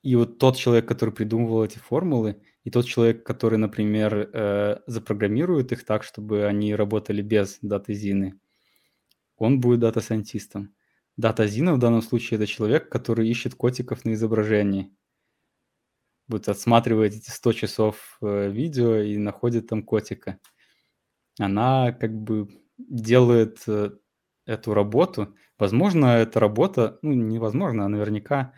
и вот тот человек, который придумывал эти формулы, и тот человек, который, например, э, запрограммирует их так, чтобы они работали без датазины, он будет дата-сайентистом. Дата-зина в данном случае это человек, который ищет котиков на изображении. Вот отсматривает эти 100 часов э, видео и находит там котика она как бы делает э, эту работу. Возможно, эта работа, ну, невозможно, а наверняка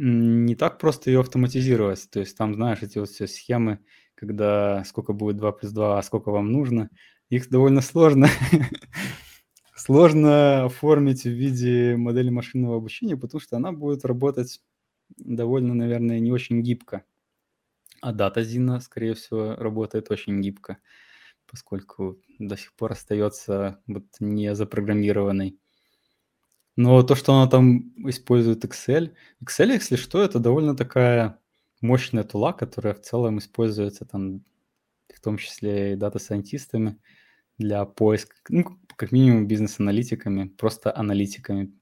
не так просто ее автоматизировать. То есть там, знаешь, эти вот все схемы, когда сколько будет 2 плюс 2, а сколько вам нужно, их довольно сложно. Сложно оформить в виде модели машинного обучения, потому что она будет работать довольно, наверное, не очень гибко. А дата Зина, скорее всего, работает очень гибко поскольку до сих пор остается вот не запрограммированной. Но то, что она там использует Excel, Excel, если что, это довольно такая мощная тула, которая в целом используется там в том числе и дата-сайентистами для поиска, ну, как минимум бизнес-аналитиками, просто аналитиками,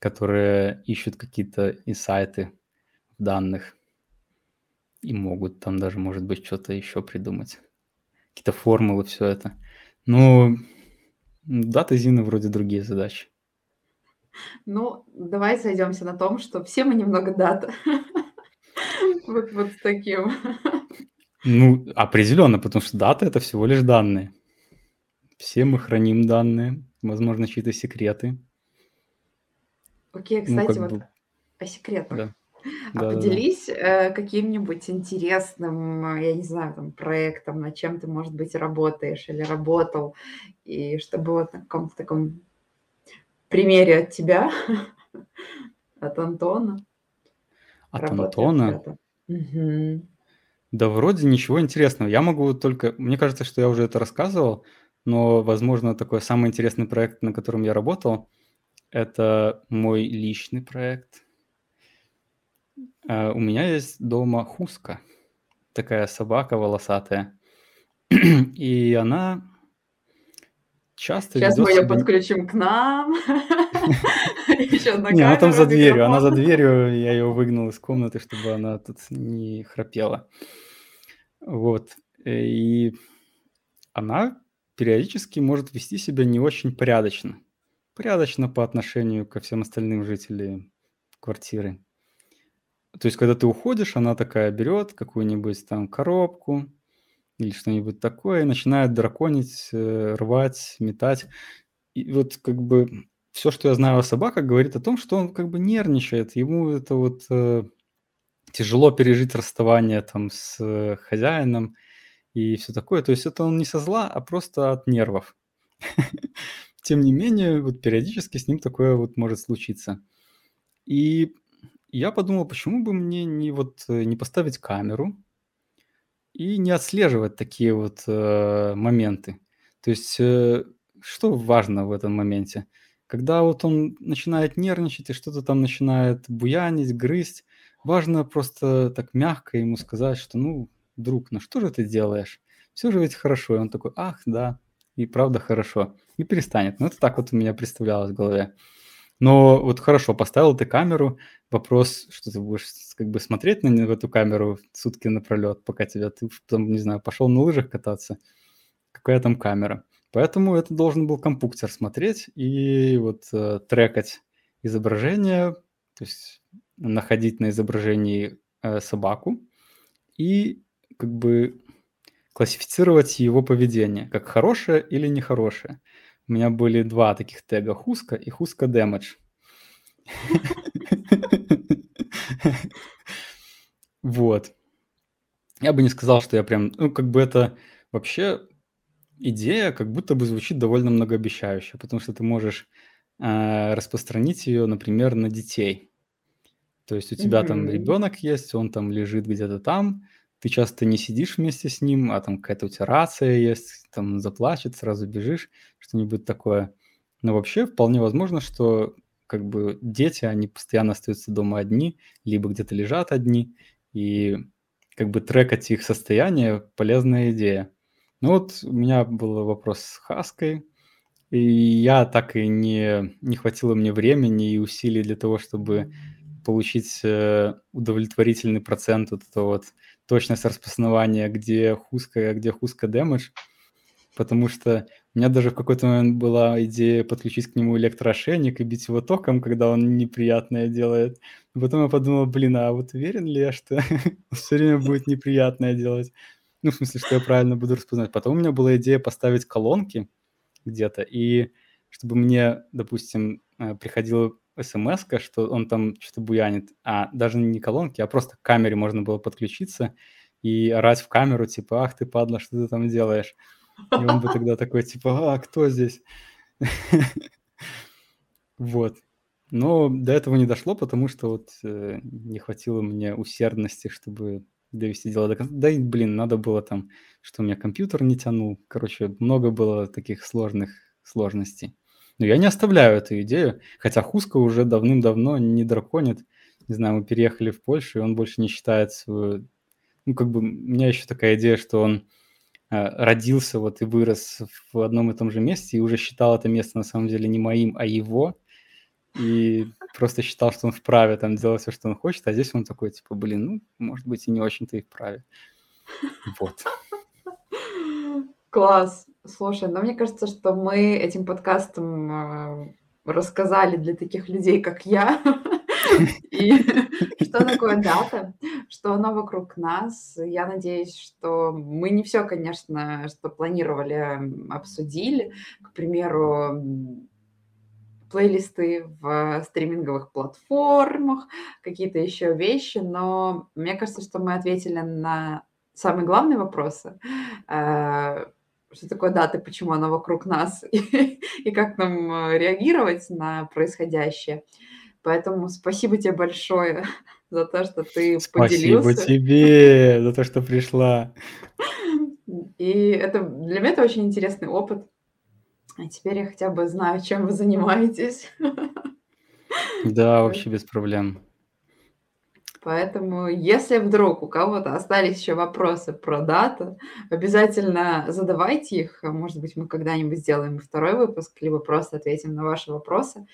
которые ищут какие-то инсайты данных и могут там даже, может быть, что-то еще придумать какие-то формулы, все это. Ну, дата Зины вроде другие задачи. Ну, давай сойдемся на том, что все мы немного дата. Вот, вот с таким. Ну, определенно, потому что дата это всего лишь данные. Все мы храним данные, возможно, чьи-то секреты. Окей, ну, кстати, ну, вот бы... о секретах. Да. А Да, поделись, э, каким-нибудь интересным, я не знаю, там, проектом, над чем ты, может быть, работаешь или работал, и чтобы вот на каком-то таком примере от тебя, от Антона, От Антона? Да вроде ничего интересного. Я могу только... Мне кажется, что я уже это рассказывал, но, возможно, такой самый интересный проект, на котором я работал, это мой личный проект. А, у меня есть дома хуска, такая собака волосатая. И она часто Сейчас мы ее себя... подключим к нам. Не, она там за дверью, она за дверью, я ее выгнал из комнаты, чтобы она тут не храпела. Вот. И она периодически может вести себя не очень порядочно. Порядочно по отношению ко всем остальным жителям квартиры. То есть, когда ты уходишь, она такая берет какую-нибудь там коробку или что-нибудь такое, и начинает драконить, э, рвать, метать. И вот как бы все, что я знаю о собаках, говорит о том, что он как бы нервничает. Ему это вот э, тяжело пережить расставание там с э, хозяином и все такое. То есть это он не со зла, а просто от нервов. Тем не менее, вот периодически с ним такое вот может случиться. И я подумал, почему бы мне не вот э, не поставить камеру и не отслеживать такие вот э, моменты. То есть, э, что важно в этом моменте? Когда вот он начинает нервничать и что-то там начинает буянить, грызть, важно просто так мягко ему сказать, что ну, друг, ну что же ты делаешь? Все же ведь хорошо. И он такой, ах, да, и правда хорошо. И перестанет. Ну, это так вот у меня представлялось в голове. Но вот хорошо, поставил ты камеру, вопрос, что ты будешь как бы смотреть на в эту камеру сутки напролет, пока тебя ты там, не знаю, пошел на лыжах кататься, какая там камера. Поэтому это должен был компьютер смотреть и вот э, трекать изображение, то есть находить на изображении э, собаку и как бы классифицировать его поведение, как хорошее или нехорошее. У меня были два таких тега Хуска и Хуска Damage. Вот. Я бы не сказал, что я прям, ну, как бы это вообще идея как будто бы звучит довольно многообещающе, потому что ты можешь э, распространить ее, например, на детей. То есть у тебя там ребенок есть, он там лежит где-то там, ты часто не сидишь вместе с ним, а там какая-то у тебя рация есть, там заплачет, сразу бежишь, что-нибудь такое. Но вообще вполне возможно, что как бы дети, они постоянно остаются дома одни, либо где-то лежат одни, и как бы трекать их состояние – полезная идея. Ну вот у меня был вопрос с Хаской, и я так и не, не хватило мне времени и усилий для того, чтобы получить э, удовлетворительный процент вот этого вот точность распознавания, где хуска, где хуска damage, потому что у меня даже в какой-то момент была идея подключить к нему электроошейник и бить его током, когда он неприятное делает. потом я подумал, блин, а вот уверен ли я, что все время будет неприятное делать? Ну, в смысле, что я правильно буду распознавать. Потом у меня была идея поставить колонки где-то, и чтобы мне, допустим, э, приходило смс что он там что-то буянит, а даже не колонки, а просто к камере можно было подключиться и орать в камеру, типа, ах ты, падла, что ты там делаешь? И он бы тогда такой, типа, а, кто здесь? Вот. Но до этого не дошло, потому что вот э, не хватило мне усердности, чтобы довести дело до конца. Да и, блин, надо было там, что у меня компьютер не тянул. Короче, много было таких сложных сложностей. Но я не оставляю эту идею, хотя Хуска уже давным-давно не драконит. Не знаю, мы переехали в Польшу, и он больше не считает свою... Ну, как бы у меня еще такая идея, что он э, родился вот и вырос в одном и том же месте, и уже считал это место на самом деле не моим, а его. И просто считал, что он вправе там делать все, что он хочет, а здесь он такой, типа, блин, ну, может быть, и не очень-то и вправе. Вот. Класс. Слушай, ну мне кажется, что мы этим подкастом э, рассказали для таких людей, как я, и что такое дата, что оно вокруг нас. Я надеюсь, что мы не все, конечно, что планировали, обсудили. К примеру, плейлисты в стриминговых платформах, какие-то еще вещи, но мне кажется, что мы ответили на самые главные вопросы. Что такое дата, почему она вокруг нас и, и как нам э, реагировать на происходящее. Поэтому спасибо тебе большое за то, что ты Спасибо поделился. тебе за то, что пришла. И это для меня это очень интересный опыт. А теперь я хотя бы знаю, чем вы занимаетесь. Да, вообще без проблем. Поэтому, если вдруг у кого-то остались еще вопросы про дату, обязательно задавайте их. Может быть, мы когда-нибудь сделаем второй выпуск, либо просто ответим на ваши вопросы,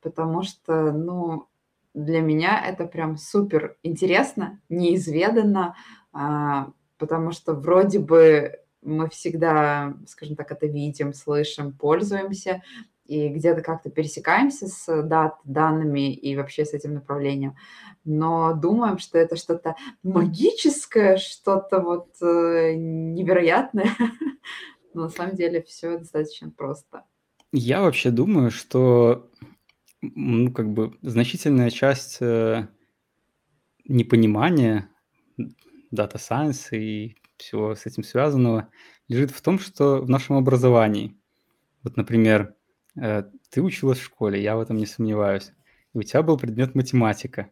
потому что, ну, для меня это прям супер интересно, неизведанно, а, потому что вроде бы мы всегда, скажем так, это видим, слышим, пользуемся, и где-то как-то пересекаемся с дат, данными и вообще с этим направлением, но думаем, что это что-то магическое, что-то вот э, невероятное. Но на самом деле все достаточно просто. Я вообще думаю, что ну, как бы значительная часть э, непонимания дата science и всего с этим связанного лежит в том, что в нашем образовании. Вот, например, э, ты училась в школе, я в этом не сомневаюсь, и у тебя был предмет математика.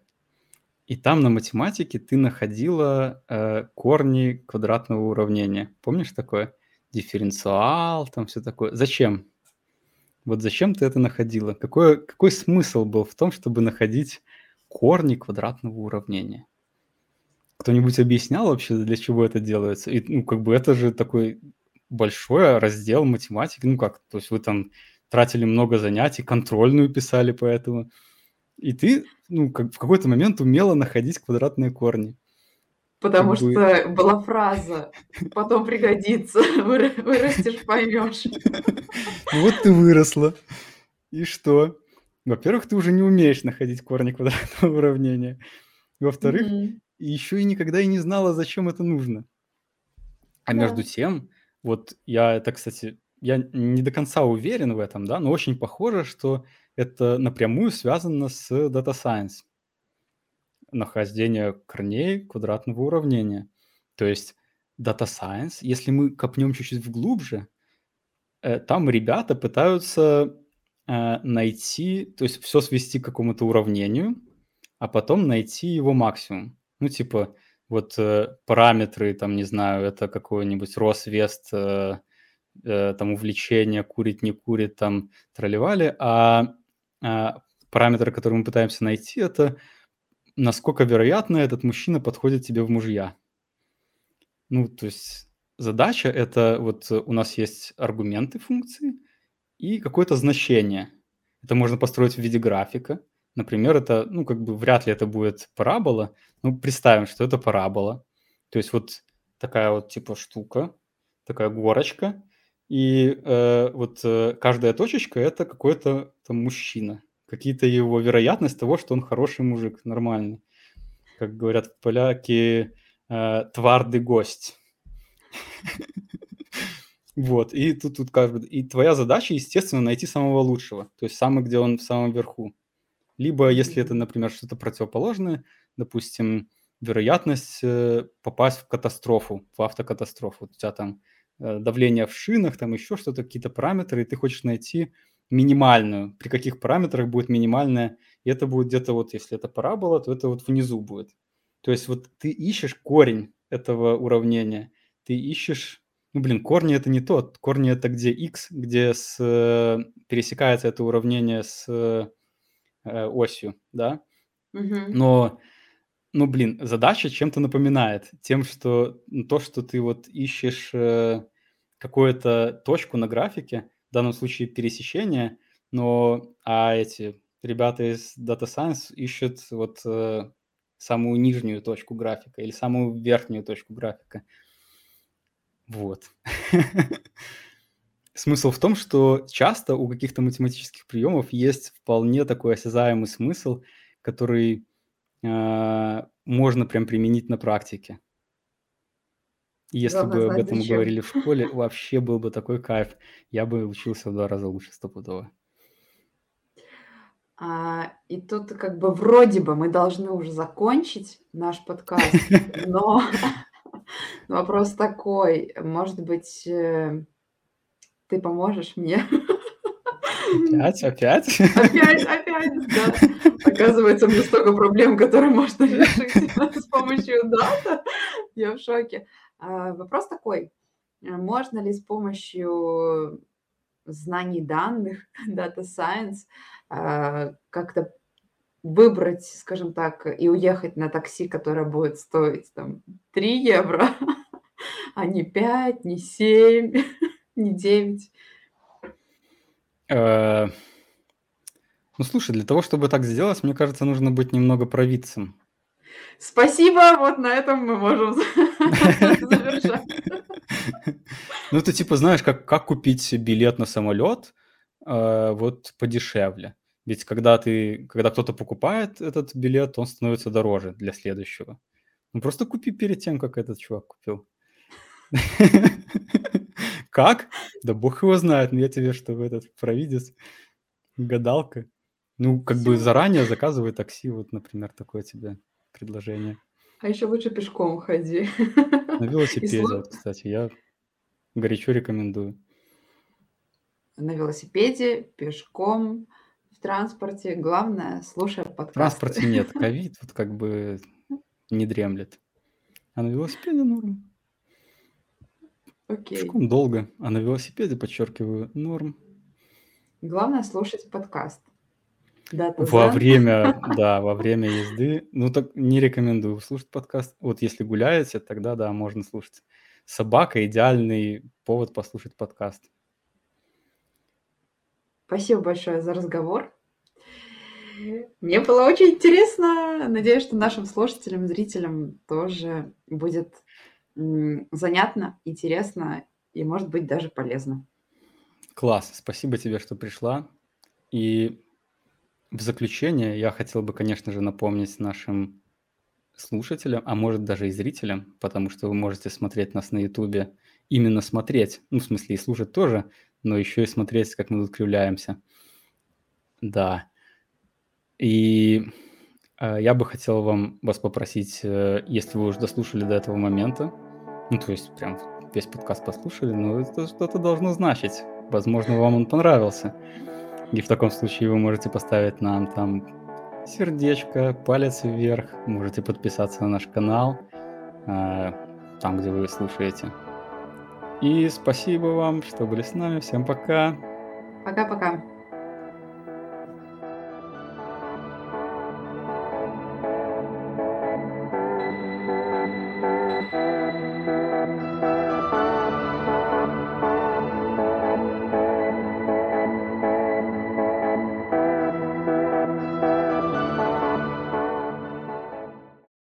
И там на математике ты находила э, корни квадратного уравнения. Помнишь такое? Дифференциал, там все такое. Зачем? Вот зачем ты это находила? Какой, какой смысл был в том, чтобы находить корни квадратного уравнения? Кто-нибудь объяснял вообще, для чего это делается? И, ну, как бы это же такой большой раздел математики. Ну как, то есть вы там тратили много занятий, контрольную писали по этому. И ты, ну, как в какой-то момент умела находить квадратные корни. Потому как что бы... была фраза «потом пригодится, вырастешь, поймешь». Ну вот ты выросла. И что? Во-первых, ты уже не умеешь находить корни квадратного уравнения. Во-вторых, еще и никогда и не знала, зачем это нужно. А да. между тем, вот я это, кстати, я не до конца уверен в этом, да, но очень похоже, что это напрямую связано с Data Science. Нахождение корней квадратного уравнения. То есть Data Science, если мы копнем чуть-чуть вглубже, э, там ребята пытаются э, найти, то есть все свести к какому-то уравнению, а потом найти его максимум. Ну, типа, вот э, параметры, там, не знаю, это какой-нибудь рост, вес, э, э, там, увлечение, курит, не курит, там, тролливали, а, а параметры, которые мы пытаемся найти, это насколько вероятно этот мужчина подходит тебе в мужья. Ну, то есть задача это вот у нас есть аргументы функции и какое-то значение. Это можно построить в виде графика. Например, это, ну, как бы вряд ли это будет парабола. Ну, представим, что это парабола. То есть вот такая вот типа штука, такая горочка, и э, вот э, каждая точечка это какой-то там мужчина, какие-то его вероятность того, что он хороший мужик, нормальный. Как говорят поляки, э, твардый гость. Вот, и тут, тут как бы, и твоя задача, естественно, найти самого лучшего, то есть самый, где он в самом верху. Либо, если это, например, что-то противоположное, допустим, вероятность э, попасть в катастрофу, в автокатастрофу. У тебя там давление в шинах, там еще что-то, какие-то параметры, и ты хочешь найти минимальную, при каких параметрах будет минимальная, и это будет где-то вот, если это парабола, то это вот внизу будет. То есть вот ты ищешь корень этого уравнения, ты ищешь, ну блин, корни это не тот, корни это где x, где с, э, пересекается это уравнение с э, осью, да, Мгм. но, ну блин, задача чем-то напоминает, тем, что то, что ты вот ищешь э, какую-то точку на графике, в данном случае пересечение, но а эти ребята из Data Science ищут вот э, самую нижнюю точку графика или самую верхнюю точку графика. Вот. Смысл в том, что часто у каких-то математических приемов есть вполне такой осязаемый смысл, который можно прям применить на практике. Если Главное бы об этом зачем. говорили в школе, вообще был бы такой кайф. Я бы учился в два раза лучше стопудово. А, и тут как бы вроде бы мы должны уже закончить наш подкаст, но вопрос такой, может быть, э, ты поможешь мне? Опять, опять? Опять, опять, да. Оказывается, мне столько проблем, которые можно решить с помощью дата. Я в шоке. А, Вопрос такой. Можно ли с помощью знаний данных, Data Science, а, как-то выбрать, скажем так, и уехать на такси, которое будет стоить там 3 евро, а не 5, не 7, не 9? Э, Ну, слушай, для того, чтобы так сделать, мне кажется, нужно быть немного провидцем. Спасибо, вот на этом мы можем завершать. Ну, это типа, знаешь, как, как купить билет на самолет э, вот подешевле. Ведь когда ты, когда кто-то покупает этот билет, он становится дороже для следующего. Ну, просто купи перед тем, как этот чувак купил. Как? Да бог его знает, но я тебе что, в этот провидец, гадалка. Ну, как бы заранее заказывай такси, вот, например, такое тебе предложение. А еще лучше пешком ходи. На велосипеде, вот, кстати, я горячо рекомендую. На велосипеде, пешком, в транспорте. Главное, слушай В подкасты. транспорте нет, ковид вот как бы не дремлет. А на велосипеде норм. Окей. Пешком долго, а на велосипеде, подчеркиваю, норм. Главное слушать подкаст. Дата Во Zen. время, да, во время езды. Ну, так не рекомендую слушать подкаст. Вот если гуляете, тогда, да, можно слушать. Собака – идеальный повод послушать подкаст. Спасибо большое за разговор. Мне было очень интересно. Надеюсь, что нашим слушателям, зрителям тоже будет занятно, интересно и, может быть, даже полезно. Класс, спасибо тебе, что пришла. И в заключение я хотел бы, конечно же, напомнить нашим слушателям, а может даже и зрителям, потому что вы можете смотреть нас на Ютубе, именно смотреть, ну, в смысле, и слушать тоже, но еще и смотреть, как мы тут кривляемся. Да. И э, я бы хотел вам вас попросить, э, если вы уже дослушали до этого момента, Ну, то есть прям весь подкаст послушали, но это что-то должно значить. Возможно, вам он понравился. И в таком случае вы можете поставить нам там сердечко, палец вверх, можете подписаться на наш канал, э, там, где вы слушаете. И спасибо вам, что были с нами. Всем пока. Пока-пока.